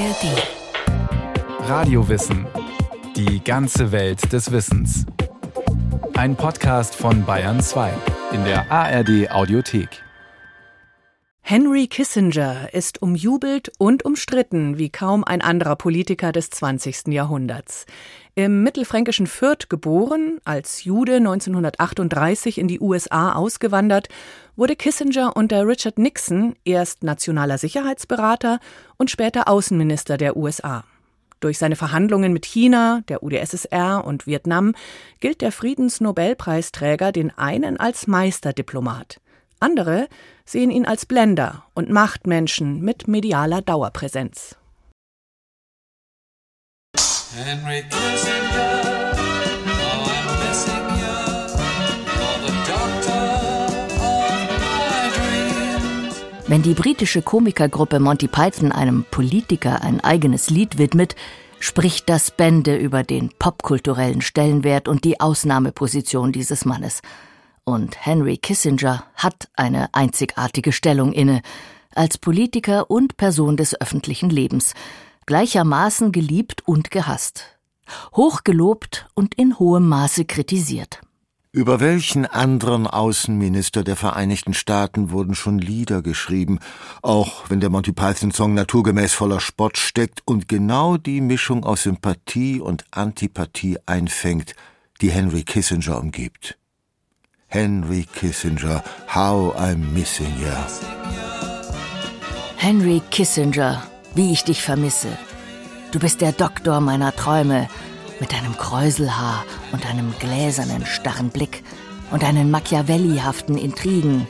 ARD. Radiowissen. Die ganze Welt des Wissens. Ein Podcast von Bayern 2 in der ARD Audiothek. Henry Kissinger ist umjubelt und umstritten wie kaum ein anderer Politiker des 20. Jahrhunderts. Im mittelfränkischen Fürth geboren, als Jude 1938 in die USA ausgewandert, wurde Kissinger unter Richard Nixon erst nationaler Sicherheitsberater und später Außenminister der USA. Durch seine Verhandlungen mit China, der UdSSR und Vietnam gilt der Friedensnobelpreisträger den einen als Meisterdiplomat. Andere sehen ihn als Blender und Machtmenschen mit medialer Dauerpräsenz. Henry Kissinger, oh, I'm missing. Wenn die britische Komikergruppe Monty Python einem Politiker ein eigenes Lied widmet, spricht das Bände über den popkulturellen Stellenwert und die Ausnahmeposition dieses Mannes. Und Henry Kissinger hat eine einzigartige Stellung inne, als Politiker und Person des öffentlichen Lebens – gleichermaßen geliebt und gehasst, hochgelobt und in hohem Maße kritisiert. Über welchen anderen Außenminister der Vereinigten Staaten wurden schon Lieder geschrieben, auch wenn der Monty Python Song naturgemäß voller Spott steckt und genau die Mischung aus Sympathie und Antipathie einfängt, die Henry Kissinger umgibt. Henry Kissinger, how I'm missing you. Henry Kissinger, wie ich dich vermisse. Du bist der Doktor meiner Träume, mit deinem Kräuselhaar und deinem gläsernen, starren Blick und deinen Machiavellihaften Intrigen.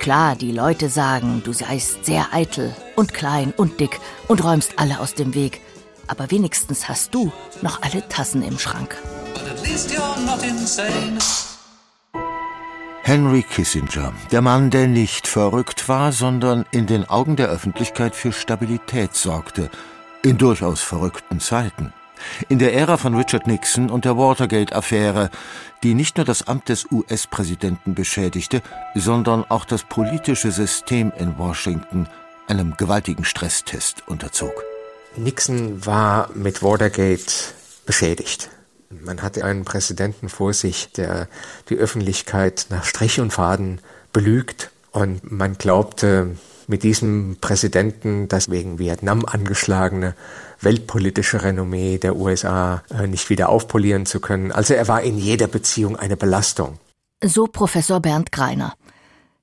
Klar, die Leute sagen, du seist sehr eitel und klein und dick und räumst alle aus dem Weg. Aber wenigstens hast du noch alle Tassen im Schrank. Henry Kissinger, der Mann, der nicht verrückt war, sondern in den Augen der Öffentlichkeit für Stabilität sorgte, in durchaus verrückten Zeiten. In der Ära von Richard Nixon und der Watergate-Affäre, die nicht nur das Amt des US-Präsidenten beschädigte, sondern auch das politische System in Washington einem gewaltigen Stresstest unterzog. Nixon war mit Watergate beschädigt. Man hatte einen Präsidenten vor sich, der die Öffentlichkeit nach Strich und Faden belügt. Und man glaubte mit diesem Präsidenten das wegen Vietnam angeschlagene weltpolitische Renommee der USA äh, nicht wieder aufpolieren zu können. Also er war in jeder Beziehung eine Belastung. So Professor Bernd Greiner.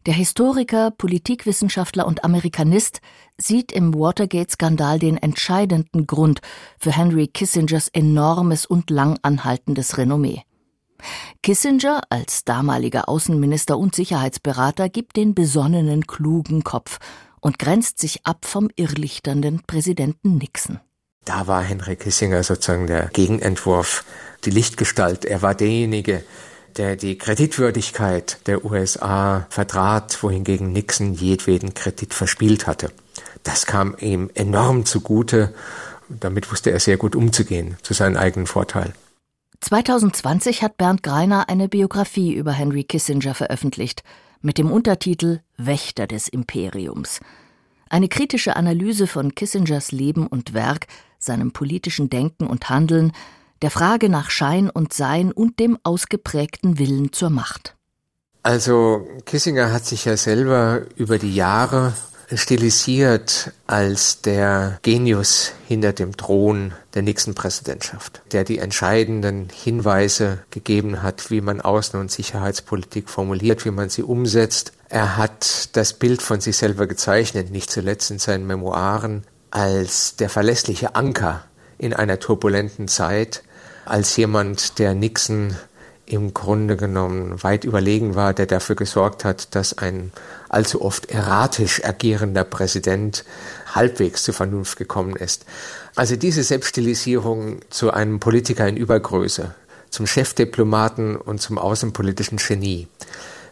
Der Historiker, Politikwissenschaftler und Amerikanist sieht im Watergate-Skandal den entscheidenden Grund für Henry Kissingers enormes und lang anhaltendes Renommee. Kissinger als damaliger Außenminister und Sicherheitsberater gibt den besonnenen, klugen Kopf und grenzt sich ab vom irrlichternden Präsidenten Nixon. Da war Henry Kissinger sozusagen der Gegenentwurf, die Lichtgestalt. Er war derjenige, der die Kreditwürdigkeit der USA vertrat, wohingegen Nixon jedweden Kredit verspielt hatte. Das kam ihm enorm zugute. Damit wusste er sehr gut umzugehen, zu seinem eigenen Vorteil. 2020 hat Bernd Greiner eine Biografie über Henry Kissinger veröffentlicht, mit dem Untertitel Wächter des Imperiums. Eine kritische Analyse von Kissingers Leben und Werk, seinem politischen Denken und Handeln, der Frage nach Schein und Sein und dem ausgeprägten Willen zur Macht. Also Kissinger hat sich ja selber über die Jahre stilisiert als der Genius hinter dem Thron der nächsten Präsidentschaft, der die entscheidenden Hinweise gegeben hat, wie man Außen- und Sicherheitspolitik formuliert, wie man sie umsetzt. Er hat das Bild von sich selber gezeichnet, nicht zuletzt in seinen Memoiren, als der verlässliche Anker in einer turbulenten Zeit, als jemand, der Nixon im Grunde genommen weit überlegen war, der dafür gesorgt hat, dass ein allzu oft erratisch agierender Präsident halbwegs zur Vernunft gekommen ist. Also diese Selbststilisierung zu einem Politiker in Übergröße, zum Chefdiplomaten und zum außenpolitischen Genie.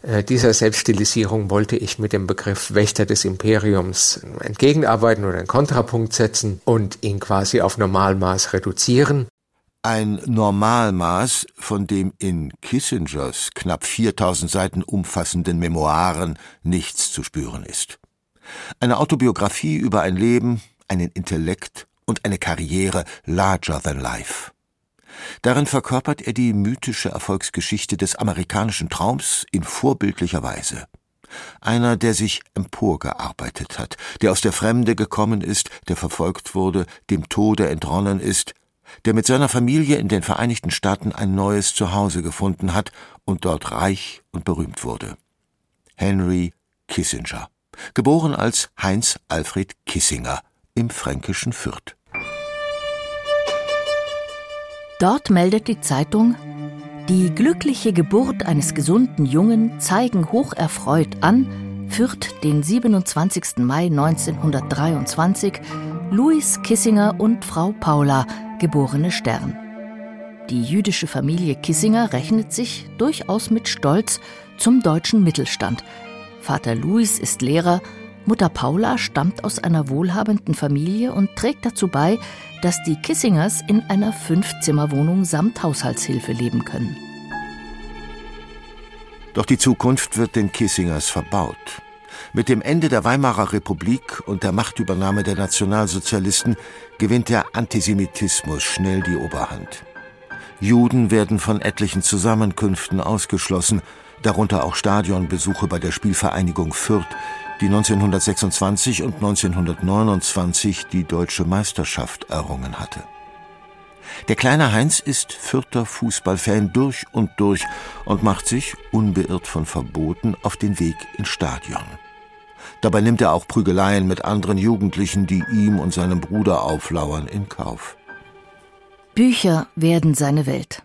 Äh, dieser Selbststilisierung wollte ich mit dem Begriff Wächter des Imperiums entgegenarbeiten oder einen Kontrapunkt setzen und ihn quasi auf Normalmaß reduzieren ein Normalmaß, von dem in Kissingers knapp 4000 Seiten umfassenden Memoiren nichts zu spüren ist. Eine Autobiografie über ein Leben, einen Intellekt und eine Karriere larger than life. Darin verkörpert er die mythische Erfolgsgeschichte des amerikanischen Traums in vorbildlicher Weise. Einer, der sich emporgearbeitet hat, der aus der Fremde gekommen ist, der verfolgt wurde, dem Tode entronnen ist, der mit seiner Familie in den Vereinigten Staaten ein neues Zuhause gefunden hat und dort reich und berühmt wurde. Henry Kissinger, geboren als Heinz Alfred Kissinger im fränkischen Fürth. Dort meldet die Zeitung, die glückliche Geburt eines gesunden Jungen zeigen hocherfreut an, Fürth den 27. Mai 1923, Louis Kissinger und Frau Paula, geborene Stern. Die jüdische Familie Kissinger rechnet sich durchaus mit Stolz zum deutschen Mittelstand. Vater Louis ist Lehrer, Mutter Paula stammt aus einer wohlhabenden Familie und trägt dazu bei, dass die Kissingers in einer Fünfzimmerwohnung samt Haushaltshilfe leben können. Doch die Zukunft wird den Kissingers verbaut. Mit dem Ende der Weimarer Republik und der Machtübernahme der Nationalsozialisten gewinnt der Antisemitismus schnell die Oberhand. Juden werden von etlichen Zusammenkünften ausgeschlossen, darunter auch Stadionbesuche bei der Spielvereinigung Fürth, die 1926 und 1929 die deutsche Meisterschaft errungen hatte. Der kleine Heinz ist Fürther Fußballfan durch und durch und macht sich, unbeirrt von Verboten, auf den Weg ins Stadion. Dabei nimmt er auch Prügeleien mit anderen Jugendlichen, die ihm und seinem Bruder auflauern, in Kauf. Bücher werden seine Welt.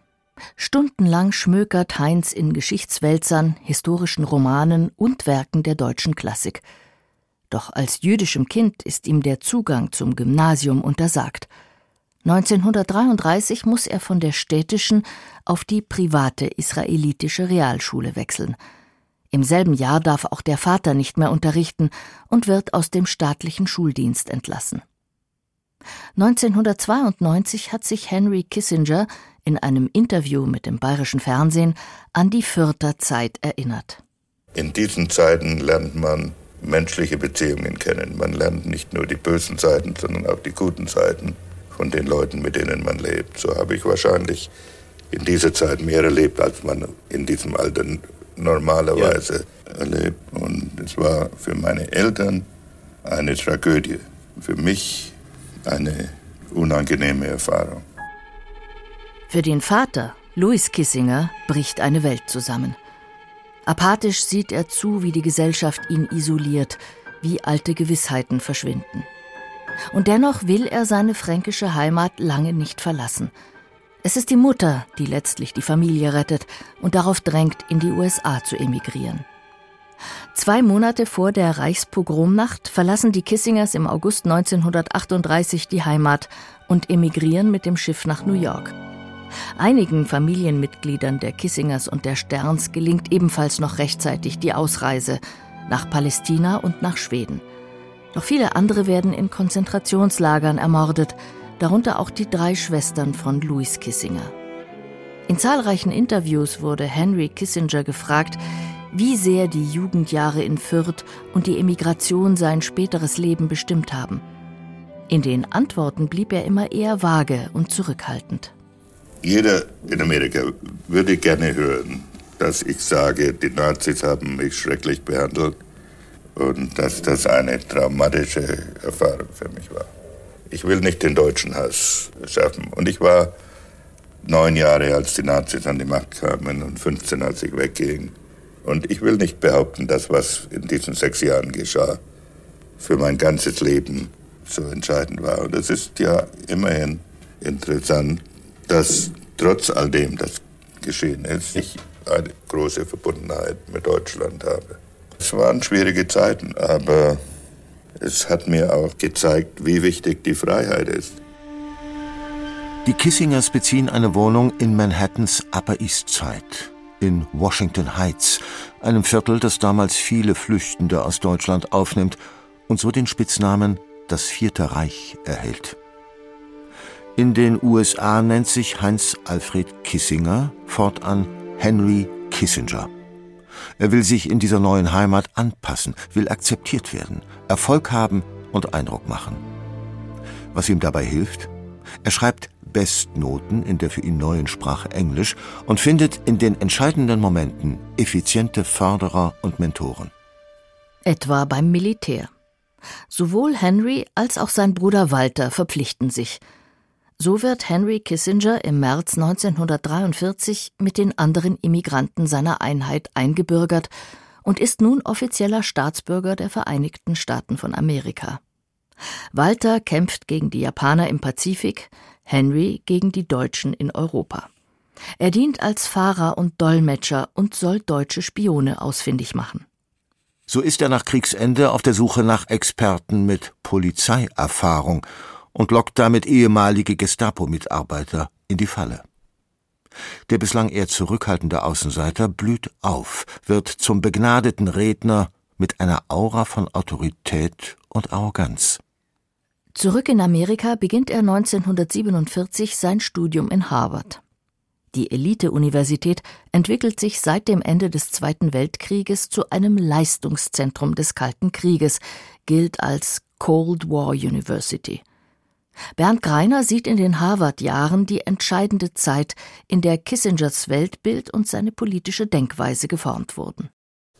Stundenlang schmökert Heinz in Geschichtswälzern, historischen Romanen und Werken der deutschen Klassik. Doch als jüdischem Kind ist ihm der Zugang zum Gymnasium untersagt. 1933 muss er von der städtischen auf die private israelitische Realschule wechseln. Im selben Jahr darf auch der Vater nicht mehr unterrichten und wird aus dem staatlichen Schuldienst entlassen. 1992 hat sich Henry Kissinger in einem Interview mit dem bayerischen Fernsehen an die Fürther Zeit erinnert. In diesen Zeiten lernt man menschliche Beziehungen kennen. Man lernt nicht nur die bösen Seiten, sondern auch die guten Seiten von den Leuten, mit denen man lebt. So habe ich wahrscheinlich in dieser Zeit mehr erlebt, als man in diesem Alter normalerweise ja. erlebt. Und es war für meine Eltern eine Tragödie. Für mich eine unangenehme Erfahrung. Für den Vater, Louis Kissinger, bricht eine Welt zusammen. Apathisch sieht er zu, wie die Gesellschaft ihn isoliert, wie alte Gewissheiten verschwinden. Und dennoch will er seine fränkische Heimat lange nicht verlassen. Es ist die Mutter, die letztlich die Familie rettet und darauf drängt, in die USA zu emigrieren. Zwei Monate vor der Reichspogromnacht verlassen die Kissingers im August 1938 die Heimat und emigrieren mit dem Schiff nach New York. Einigen Familienmitgliedern der Kissingers und der Sterns gelingt ebenfalls noch rechtzeitig die Ausreise nach Palästina und nach Schweden. Doch viele andere werden in Konzentrationslagern ermordet, darunter auch die drei Schwestern von Louis Kissinger. In zahlreichen Interviews wurde Henry Kissinger gefragt, wie sehr die Jugendjahre in Fürth und die Emigration sein späteres Leben bestimmt haben. In den Antworten blieb er immer eher vage und zurückhaltend. Jeder in Amerika würde gerne hören, dass ich sage, die Nazis haben mich schrecklich behandelt und dass das eine traumatische Erfahrung für mich war. Ich will nicht den deutschen Hass schaffen. Und ich war neun Jahre, als die Nazis an die Macht kamen und 15, als ich wegging. Und ich will nicht behaupten, dass was in diesen sechs Jahren geschah, für mein ganzes Leben so entscheidend war. Und es ist ja immerhin interessant, dass trotz all dem, das geschehen ist, ich eine große Verbundenheit mit Deutschland habe. Es waren schwierige Zeiten, aber es hat mir auch gezeigt, wie wichtig die Freiheit ist. Die Kissingers beziehen eine Wohnung in Manhattans Upper East Side, in Washington Heights, einem Viertel, das damals viele Flüchtende aus Deutschland aufnimmt und so den Spitznamen das Vierte Reich erhält. In den USA nennt sich Heinz Alfred Kissinger fortan Henry Kissinger. Er will sich in dieser neuen Heimat anpassen, will akzeptiert werden, Erfolg haben und Eindruck machen. Was ihm dabei hilft? Er schreibt Bestnoten in der für ihn neuen Sprache Englisch und findet in den entscheidenden Momenten effiziente Förderer und Mentoren. Etwa beim Militär. Sowohl Henry als auch sein Bruder Walter verpflichten sich. So wird Henry Kissinger im März 1943 mit den anderen Immigranten seiner Einheit eingebürgert und ist nun offizieller Staatsbürger der Vereinigten Staaten von Amerika. Walter kämpft gegen die Japaner im Pazifik, Henry gegen die Deutschen in Europa. Er dient als Fahrer und Dolmetscher und soll deutsche Spione ausfindig machen. So ist er nach Kriegsende auf der Suche nach Experten mit Polizeierfahrung und lockt damit ehemalige Gestapo-Mitarbeiter in die Falle. Der bislang eher zurückhaltende Außenseiter blüht auf, wird zum begnadeten Redner mit einer Aura von Autorität und Arroganz. Zurück in Amerika beginnt er 1947 sein Studium in Harvard. Die Elite-Universität entwickelt sich seit dem Ende des Zweiten Weltkrieges zu einem Leistungszentrum des Kalten Krieges, gilt als Cold War University. Bernd Greiner sieht in den Harvard-Jahren die entscheidende Zeit, in der Kissingers Weltbild und seine politische Denkweise geformt wurden.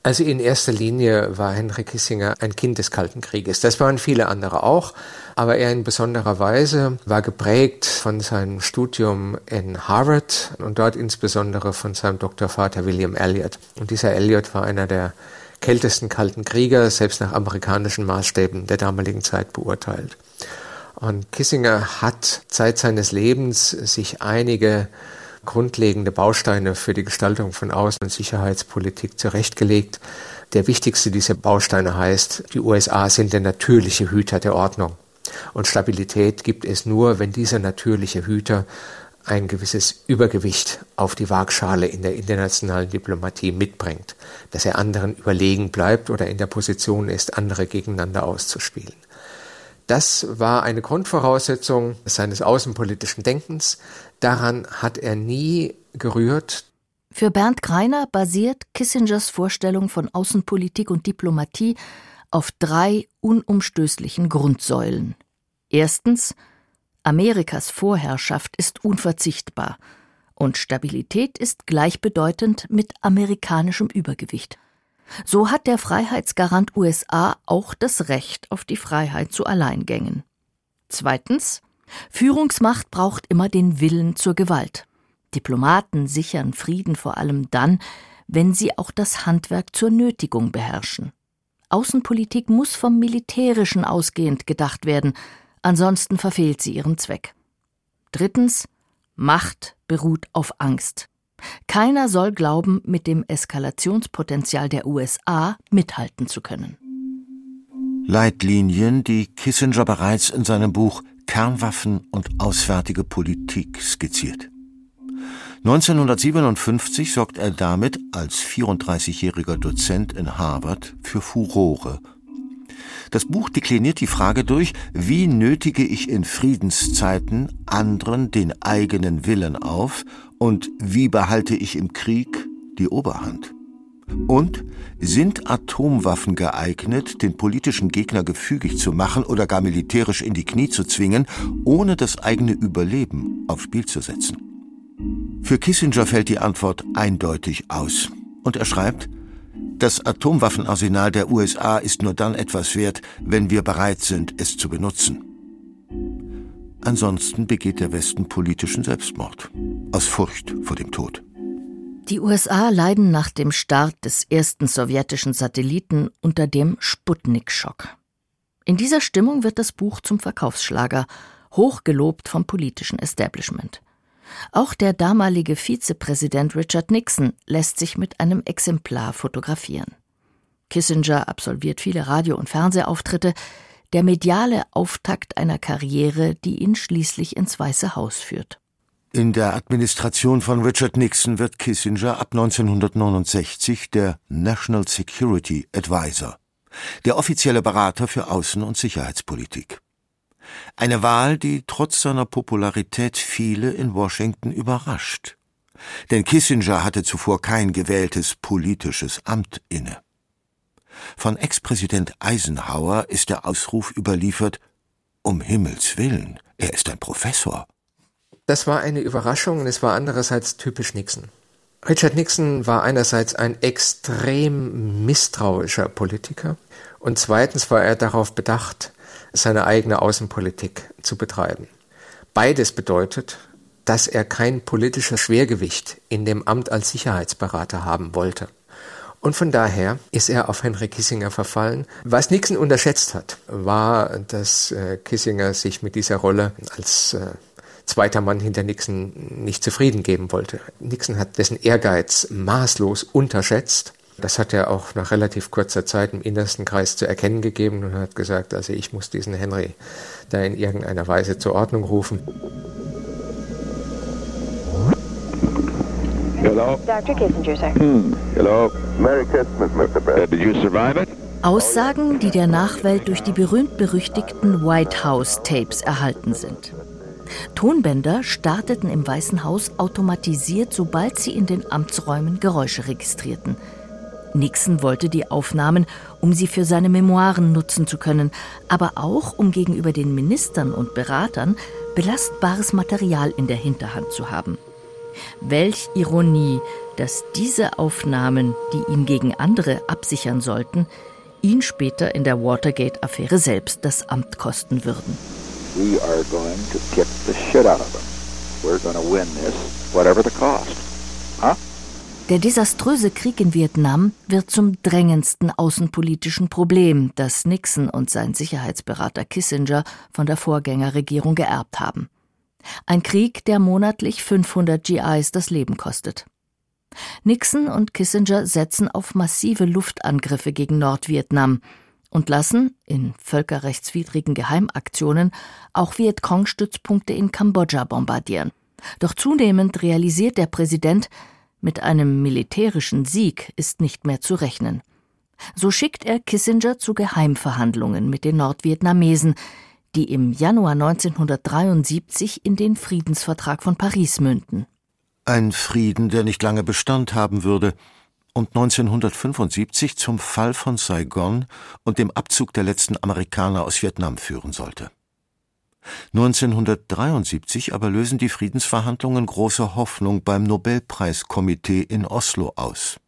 Also in erster Linie war Henry Kissinger ein Kind des Kalten Krieges. Das waren viele andere auch, aber er in besonderer Weise war geprägt von seinem Studium in Harvard und dort insbesondere von seinem Doktorvater William Elliot. Und dieser Elliot war einer der kältesten Kalten Krieger, selbst nach amerikanischen Maßstäben der damaligen Zeit beurteilt. Und Kissinger hat Zeit seines Lebens sich einige grundlegende Bausteine für die Gestaltung von Außen- und Sicherheitspolitik zurechtgelegt. Der wichtigste dieser Bausteine heißt, die USA sind der natürliche Hüter der Ordnung. Und Stabilität gibt es nur, wenn dieser natürliche Hüter ein gewisses Übergewicht auf die Waagschale in der internationalen Diplomatie mitbringt, dass er anderen überlegen bleibt oder in der Position ist, andere gegeneinander auszuspielen. Das war eine Grundvoraussetzung seines außenpolitischen Denkens. Daran hat er nie gerührt. Für Bernd Greiner basiert Kissingers Vorstellung von Außenpolitik und Diplomatie auf drei unumstößlichen Grundsäulen. Erstens Amerikas Vorherrschaft ist unverzichtbar und Stabilität ist gleichbedeutend mit amerikanischem Übergewicht. So hat der Freiheitsgarant USA auch das Recht auf die Freiheit zu Alleingängen. Zweitens Führungsmacht braucht immer den Willen zur Gewalt. Diplomaten sichern Frieden vor allem dann, wenn sie auch das Handwerk zur Nötigung beherrschen. Außenpolitik muss vom Militärischen ausgehend gedacht werden, ansonsten verfehlt sie ihren Zweck. Drittens Macht beruht auf Angst. Keiner soll glauben, mit dem Eskalationspotenzial der USA mithalten zu können. Leitlinien, die Kissinger bereits in seinem Buch Kernwaffen und auswärtige Politik skizziert. 1957 sorgt er damit als 34-jähriger Dozent in Harvard für Furore. Das Buch dekliniert die Frage durch, wie nötige ich in Friedenszeiten anderen den eigenen Willen auf und wie behalte ich im Krieg die Oberhand? Und sind Atomwaffen geeignet, den politischen Gegner gefügig zu machen oder gar militärisch in die Knie zu zwingen, ohne das eigene Überleben aufs Spiel zu setzen? Für Kissinger fällt die Antwort eindeutig aus. Und er schreibt, das Atomwaffenarsenal der USA ist nur dann etwas wert, wenn wir bereit sind, es zu benutzen. Ansonsten begeht der Westen politischen Selbstmord. Aus Furcht vor dem Tod. Die USA leiden nach dem Start des ersten sowjetischen Satelliten unter dem Sputnik-Schock. In dieser Stimmung wird das Buch zum Verkaufsschlager, hochgelobt vom politischen Establishment. Auch der damalige Vizepräsident Richard Nixon lässt sich mit einem Exemplar fotografieren. Kissinger absolviert viele Radio- und Fernsehauftritte, der mediale Auftakt einer Karriere, die ihn schließlich ins Weiße Haus führt. In der Administration von Richard Nixon wird Kissinger ab 1969 der National Security Advisor, der offizielle Berater für Außen- und Sicherheitspolitik. Eine Wahl, die trotz seiner Popularität viele in Washington überrascht. Denn Kissinger hatte zuvor kein gewähltes politisches Amt inne. Von Ex-Präsident Eisenhower ist der Ausruf überliefert Um Himmels willen, er ist ein Professor. Das war eine Überraschung und es war andererseits typisch Nixon. Richard Nixon war einerseits ein extrem misstrauischer Politiker und zweitens war er darauf bedacht, seine eigene Außenpolitik zu betreiben. Beides bedeutet, dass er kein politisches Schwergewicht in dem Amt als Sicherheitsberater haben wollte. Und von daher ist er auf Henry Kissinger verfallen. Was Nixon unterschätzt hat, war, dass äh, Kissinger sich mit dieser Rolle als äh, zweiter Mann hinter Nixon nicht zufrieden geben wollte. Nixon hat dessen Ehrgeiz maßlos unterschätzt. Das hat er auch nach relativ kurzer Zeit im innersten Kreis zu erkennen gegeben und hat gesagt, also ich muss diesen Henry da in irgendeiner Weise zur Ordnung rufen. Hello. Dr. Kissinger, sir. Hmm. Hello. Merry Christmas, Mr. President. Did you survive it? Aussagen, die der Nachwelt durch die berühmt-berüchtigten White House Tapes erhalten sind. Tonbänder starteten im Weißen Haus automatisiert, sobald sie in den Amtsräumen Geräusche registrierten. Nixon wollte die Aufnahmen, um sie für seine Memoiren nutzen zu können, aber auch um gegenüber den Ministern und Beratern belastbares Material in der Hinterhand zu haben. Welch Ironie, dass diese Aufnahmen, die ihn gegen andere absichern sollten, ihn später in der Watergate-Affäre selbst das Amt kosten würden. We are going to kick the shit out of them. We're going to win this, whatever the cost. Der desaströse Krieg in Vietnam wird zum drängendsten außenpolitischen Problem, das Nixon und sein Sicherheitsberater Kissinger von der Vorgängerregierung geerbt haben. Ein Krieg, der monatlich 500 GIs das Leben kostet. Nixon und Kissinger setzen auf massive Luftangriffe gegen Nordvietnam und lassen in völkerrechtswidrigen Geheimaktionen auch Vietcong-Stützpunkte in Kambodscha bombardieren. Doch zunehmend realisiert der Präsident, mit einem militärischen Sieg ist nicht mehr zu rechnen. So schickt er Kissinger zu Geheimverhandlungen mit den Nordvietnamesen, die im Januar 1973 in den Friedensvertrag von Paris münden. Ein Frieden, der nicht lange Bestand haben würde und 1975 zum Fall von Saigon und dem Abzug der letzten Amerikaner aus Vietnam führen sollte. 1973 aber lösen die Friedensverhandlungen große Hoffnung beim Nobelpreiskomitee in Oslo aus.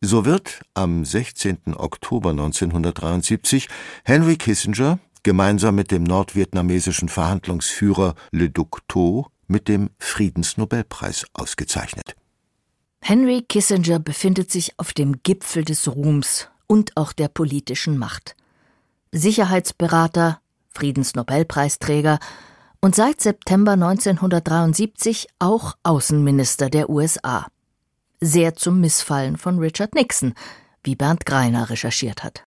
So wird am 16. Oktober 1973 Henry Kissinger gemeinsam mit dem nordvietnamesischen Verhandlungsführer Le Duc Tho mit dem Friedensnobelpreis ausgezeichnet. Henry Kissinger befindet sich auf dem Gipfel des Ruhms und auch der politischen Macht. Sicherheitsberater, Friedensnobelpreisträger und seit September 1973 auch Außenminister der USA. Sehr zum Missfallen von Richard Nixon, wie Bernd Greiner recherchiert hat.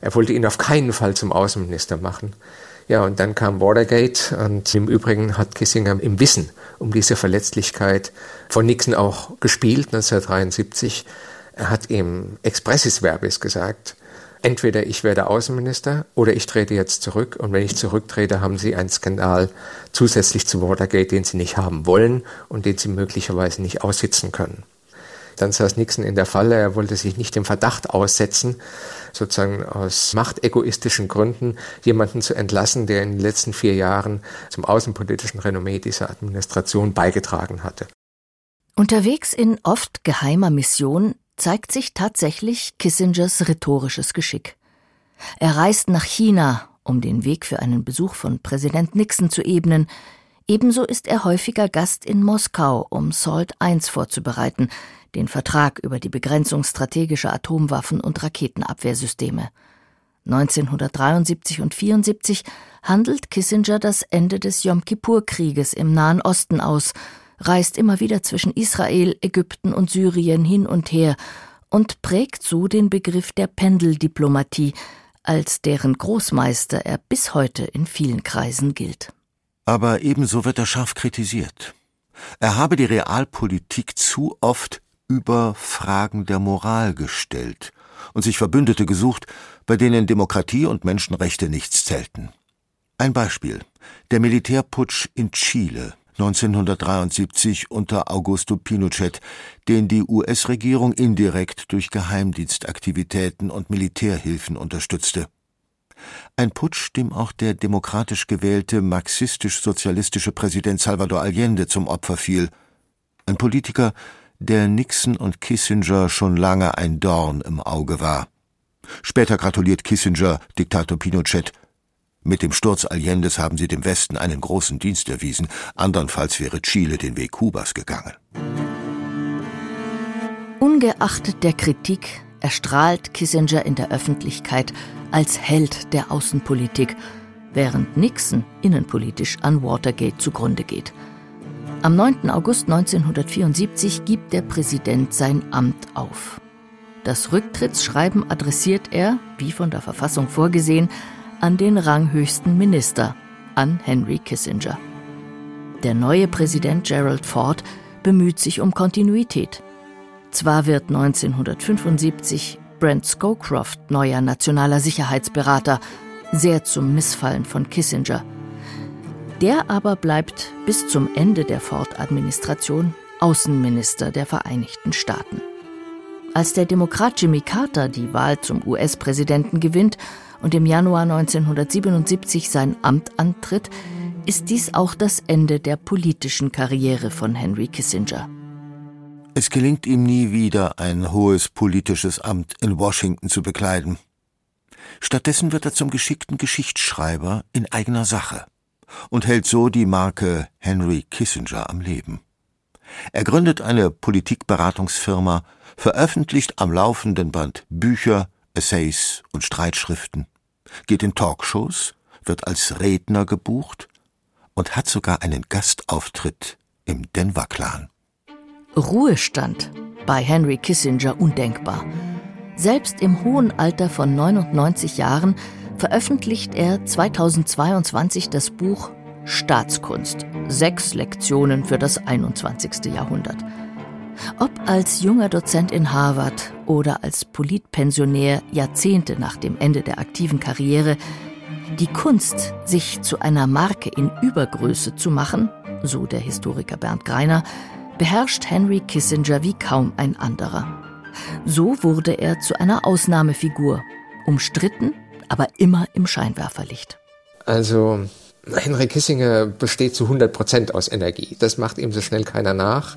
Er wollte ihn auf keinen Fall zum Außenminister machen. Ja, und dann kam Watergate und im Übrigen hat Kissinger im Wissen um diese Verletzlichkeit von Nixon auch gespielt 1973. Er hat ihm expressis verbis gesagt, entweder ich werde Außenminister oder ich trete jetzt zurück und wenn ich zurücktrete, haben Sie einen Skandal zusätzlich zu Watergate, den Sie nicht haben wollen und den Sie möglicherweise nicht aussitzen können. Dann saß Nixon in der Falle, er wollte sich nicht dem Verdacht aussetzen, sozusagen aus machtegoistischen Gründen jemanden zu entlassen, der in den letzten vier Jahren zum außenpolitischen Renommee dieser Administration beigetragen hatte. Unterwegs in oft geheimer Mission zeigt sich tatsächlich Kissingers rhetorisches Geschick. Er reist nach China, um den Weg für einen Besuch von Präsident Nixon zu ebnen. Ebenso ist er häufiger Gast in Moskau, um SALT I vorzubereiten, den Vertrag über die Begrenzung strategischer Atomwaffen und Raketenabwehrsysteme. 1973 und 74 handelt Kissinger das Ende des Yom Kippur-Krieges im Nahen Osten aus, reist immer wieder zwischen Israel, Ägypten und Syrien hin und her und prägt so den Begriff der Pendeldiplomatie, als deren Großmeister er bis heute in vielen Kreisen gilt. Aber ebenso wird er scharf kritisiert. Er habe die Realpolitik zu oft über Fragen der Moral gestellt und sich Verbündete gesucht, bei denen Demokratie und Menschenrechte nichts zählten. Ein Beispiel. Der Militärputsch in Chile 1973 unter Augusto Pinochet, den die US-Regierung indirekt durch Geheimdienstaktivitäten und Militärhilfen unterstützte. Ein Putsch, dem auch der demokratisch gewählte marxistisch-sozialistische Präsident Salvador Allende zum Opfer fiel. Ein Politiker, der Nixon und Kissinger schon lange ein Dorn im Auge war. Später gratuliert Kissinger Diktator Pinochet. Mit dem Sturz Allendes haben sie dem Westen einen großen Dienst erwiesen, andernfalls wäre Chile den Weg Kubas gegangen. Ungeachtet der Kritik erstrahlt Kissinger in der Öffentlichkeit als Held der Außenpolitik, während Nixon innenpolitisch an Watergate zugrunde geht. Am 9. August 1974 gibt der Präsident sein Amt auf. Das Rücktrittsschreiben adressiert er, wie von der Verfassung vorgesehen, an den ranghöchsten Minister, an Henry Kissinger. Der neue Präsident Gerald Ford bemüht sich um Kontinuität. Zwar wird 1975 Brent Scowcroft neuer nationaler Sicherheitsberater, sehr zum Missfallen von Kissinger. Der aber bleibt bis zum Ende der Ford-Administration Außenminister der Vereinigten Staaten. Als der Demokrat Jimmy Carter die Wahl zum US-Präsidenten gewinnt und im Januar 1977 sein Amt antritt, ist dies auch das Ende der politischen Karriere von Henry Kissinger. Es gelingt ihm nie wieder, ein hohes politisches Amt in Washington zu bekleiden. Stattdessen wird er zum geschickten Geschichtsschreiber in eigener Sache und hält so die Marke Henry Kissinger am Leben. Er gründet eine Politikberatungsfirma, veröffentlicht am laufenden Band Bücher, Essays und Streitschriften, geht in Talkshows, wird als Redner gebucht und hat sogar einen Gastauftritt im Denver Clan. Ruhestand bei Henry Kissinger undenkbar. Selbst im hohen Alter von 99 Jahren veröffentlicht er 2022 das Buch Staatskunst. Sechs Lektionen für das 21. Jahrhundert. Ob als junger Dozent in Harvard oder als Politpensionär Jahrzehnte nach dem Ende der aktiven Karriere, die Kunst, sich zu einer Marke in Übergröße zu machen, so der Historiker Bernd Greiner, beherrscht Henry Kissinger wie kaum ein anderer. So wurde er zu einer Ausnahmefigur, umstritten, aber immer im Scheinwerferlicht. Also Henry Kissinger besteht zu 100 Prozent aus Energie. Das macht ihm so schnell keiner nach.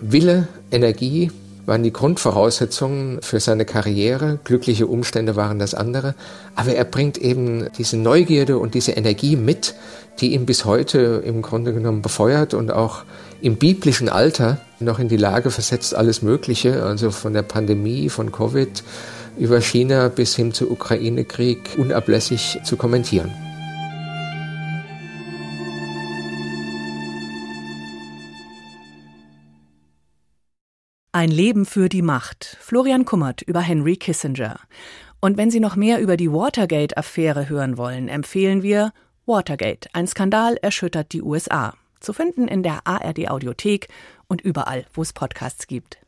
Wille, Energie waren die Grundvoraussetzungen für seine Karriere. Glückliche Umstände waren das andere. Aber er bringt eben diese Neugierde und diese Energie mit, die ihn bis heute im Grunde genommen befeuert und auch im biblischen Alter noch in die Lage versetzt, alles Mögliche, also von der Pandemie, von Covid über China bis hin zu Ukraine-Krieg unablässig zu kommentieren. Ein Leben für die Macht. Florian Kummert über Henry Kissinger. Und wenn Sie noch mehr über die Watergate-Affäre hören wollen, empfehlen wir Watergate. Ein Skandal erschüttert die USA zu finden in der ARD Audiothek und überall, wo es Podcasts gibt.